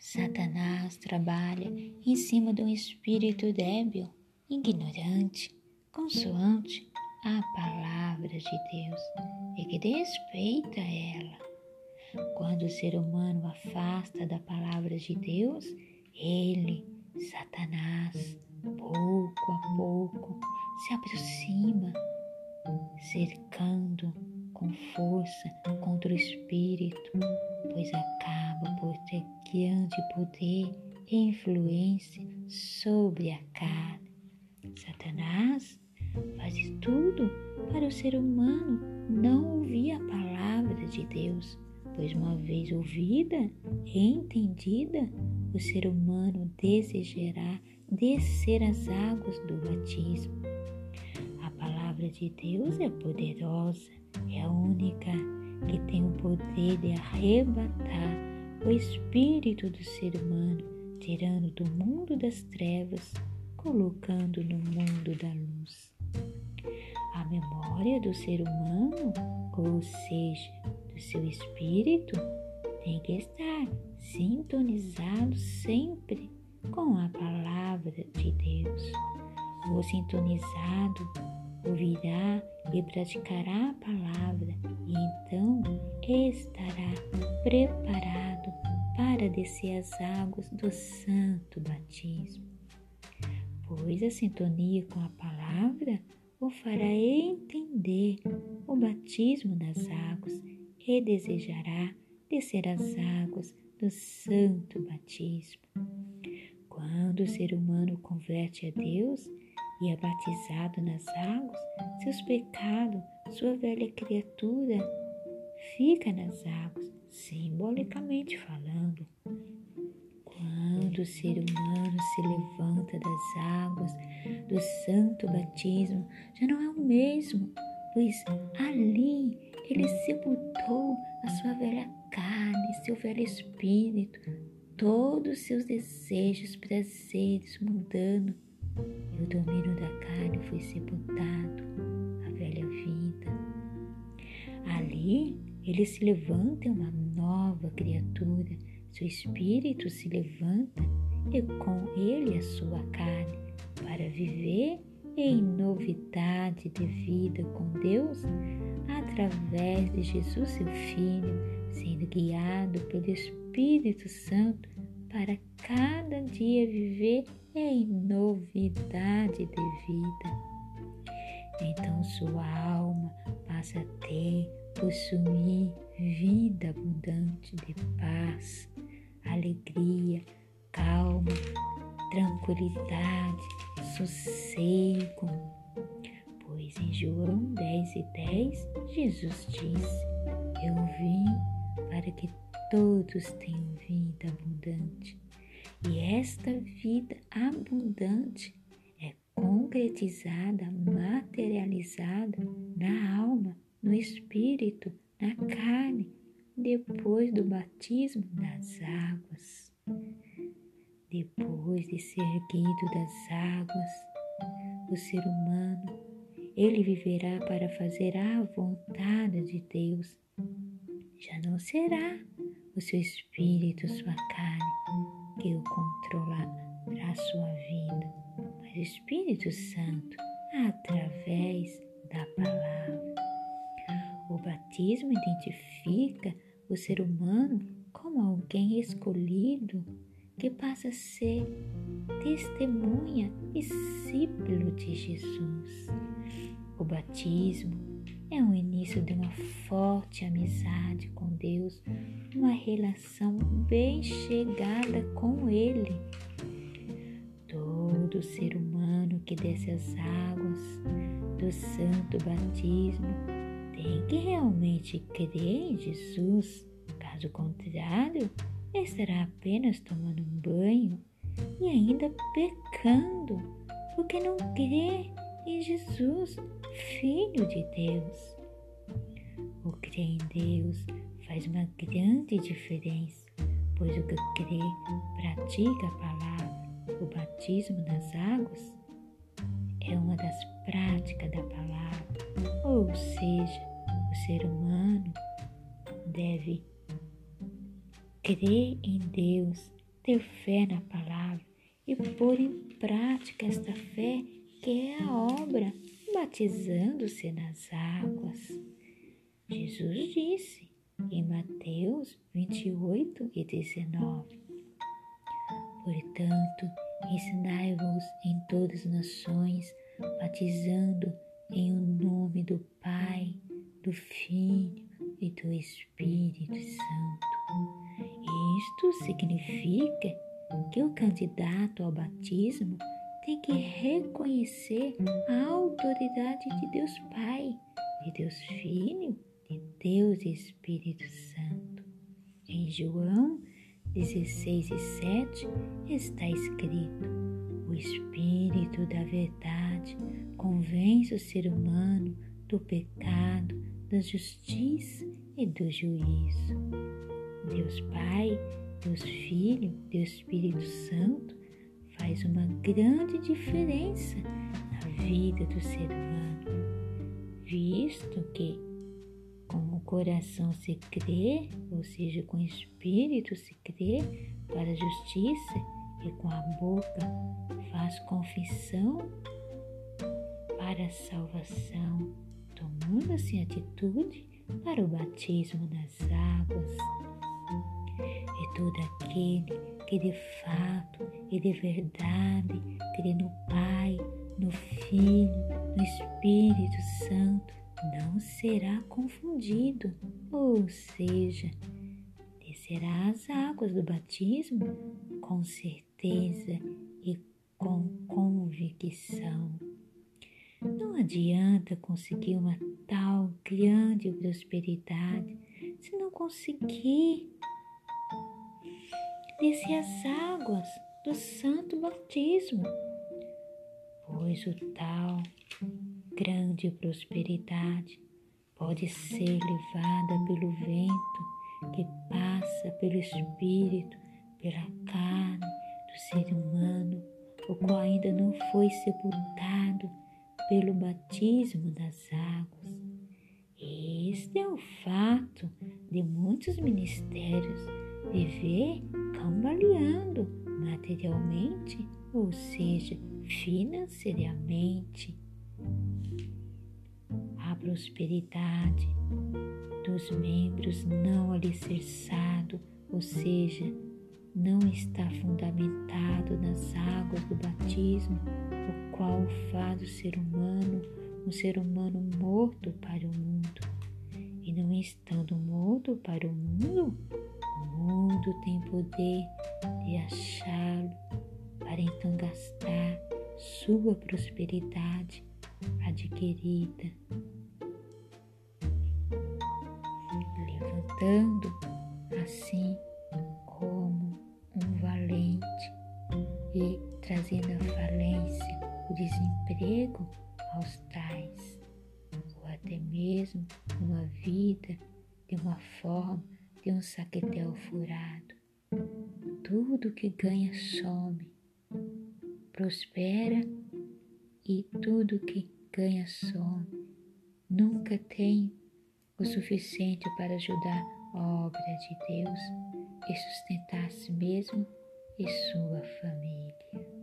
Satanás trabalha em cima de um espírito débil, ignorante, consoante à palavra de Deus e que despeita ela. Quando o ser humano afasta da palavra de Deus, ele, Satanás, pouco a pouco se aproxima, cercando com força contra o espírito, pois acaba por ter grande poder e influência sobre a carne. Satanás faz tudo para o ser humano não ouvir a palavra de Deus, pois uma vez ouvida e entendida, o ser humano desejará descer as águas do batismo. A palavra de Deus é poderosa, é a única que tem o poder de arrebatar o espírito do ser humano, tirando do mundo das trevas, colocando no mundo da luz. A memória do ser humano, ou seja, do seu espírito, tem que estar sintonizado sempre com a palavra de Deus. O sintonizado ouvirá e praticará a palavra e então estará preparado para descer as águas do santo batismo. Pois a sintonia com a palavra o fará entender o batismo nas águas e desejará descer as águas do santo batismo. Quando o ser humano converte a Deus e é batizado nas águas, seus pecados, sua velha criatura, fica nas águas, simbolicamente falando. Quando o ser humano se levanta das águas do santo batismo, já não é o mesmo, pois ali ele sepultou a sua velha carne, seu velho espírito, todos os seus desejos, prazeres mudando, e o domínio da carne foi sepultado, a velha vida. Ali ele se levanta em uma nova criatura, seu espírito se levanta e com ele a sua carne, para viver em novidade de vida com Deus através de Jesus, seu Filho, sendo guiado pelo Espírito Santo para cada dia viver em novidade de vida. Então sua alma passa a ter, possuir vida abundante de paz, alegria, calma, tranquilidade, sossego. Pois em João 10 e 10, Jesus disse: Eu vim para que todos tenham vida abundante. E esta vida abundante é concretizada, materializada na alma, no espírito, na carne, depois do batismo nas águas. Depois de ser erguido das águas, o ser humano, ele viverá para fazer a vontade de Deus. Já não será o seu espírito, sua carne, que o controlará a sua vida, mas o Espírito Santo, através da palavra. O batismo identifica o ser humano como alguém escolhido que passa a ser testemunha e discípulo de Jesus. O batismo é o início de uma forte amizade com Deus, uma relação bem chegada com Ele. Todo ser humano que desce as águas do santo batismo tem que realmente crer em Jesus. Caso contrário, estará apenas tomando um banho e ainda pecando, porque não crê em Jesus, Filho de Deus. O crer em Deus faz uma grande diferença, pois o que crê pratica a palavra. O batismo nas águas é uma das práticas da palavra, ou seja, o ser humano deve crer em Deus ter fé na palavra e pôr em prática esta fé que é a obra, batizando-se nas águas. Jesus disse em Mateus 28 e 19: Portanto, ensinai-vos em todas as nações, batizando em o nome do Pai, do Filho e do Espírito Santo. Isto significa que o candidato ao batismo tem que reconhecer a autoridade de Deus Pai, de Deus Filho, de Deus Espírito Santo. Em João 16 e 7 está escrito: O Espírito da Verdade convence o ser humano do pecado, da justiça e do juízo. Deus Pai, Deus Filho, Deus Espírito Santo faz uma grande diferença na vida do ser humano, visto que com o coração se crê, ou seja, com o espírito se crê para a justiça e com a boca faz confissão para a salvação, tomando assim atitude para o batismo nas águas. E todo aquele que de fato e de verdade crê no Pai, no Filho, no Espírito Santo, não será confundido, ou seja, descerá as águas do batismo com certeza e com convicção. Não adianta conseguir uma tal grande prosperidade se não conseguir descer as águas do santo batismo, pois o tal grande prosperidade pode ser levada pelo vento que passa pelo espírito, pela carne do ser humano, o qual ainda não foi sepultado pelo batismo das águas. Este é o fato de muitos ministérios viver cambaleando materialmente, ou seja, financeiramente prosperidade dos membros não alicerçado, ou seja, não está fundamentado nas águas do batismo, o qual faz o ser humano um ser humano morto para o mundo. E não estando morto para o mundo, o mundo tem poder de achá-lo para então gastar sua prosperidade adquirida. Levantando assim como um valente e trazendo a falência, o desemprego aos tais, ou até mesmo uma vida de uma forma de um saquetel furado. Tudo que ganha some, prospera e tudo que ganha some. Nunca tem o suficiente para ajudar a obra de Deus e sustentar a si mesmo e sua família.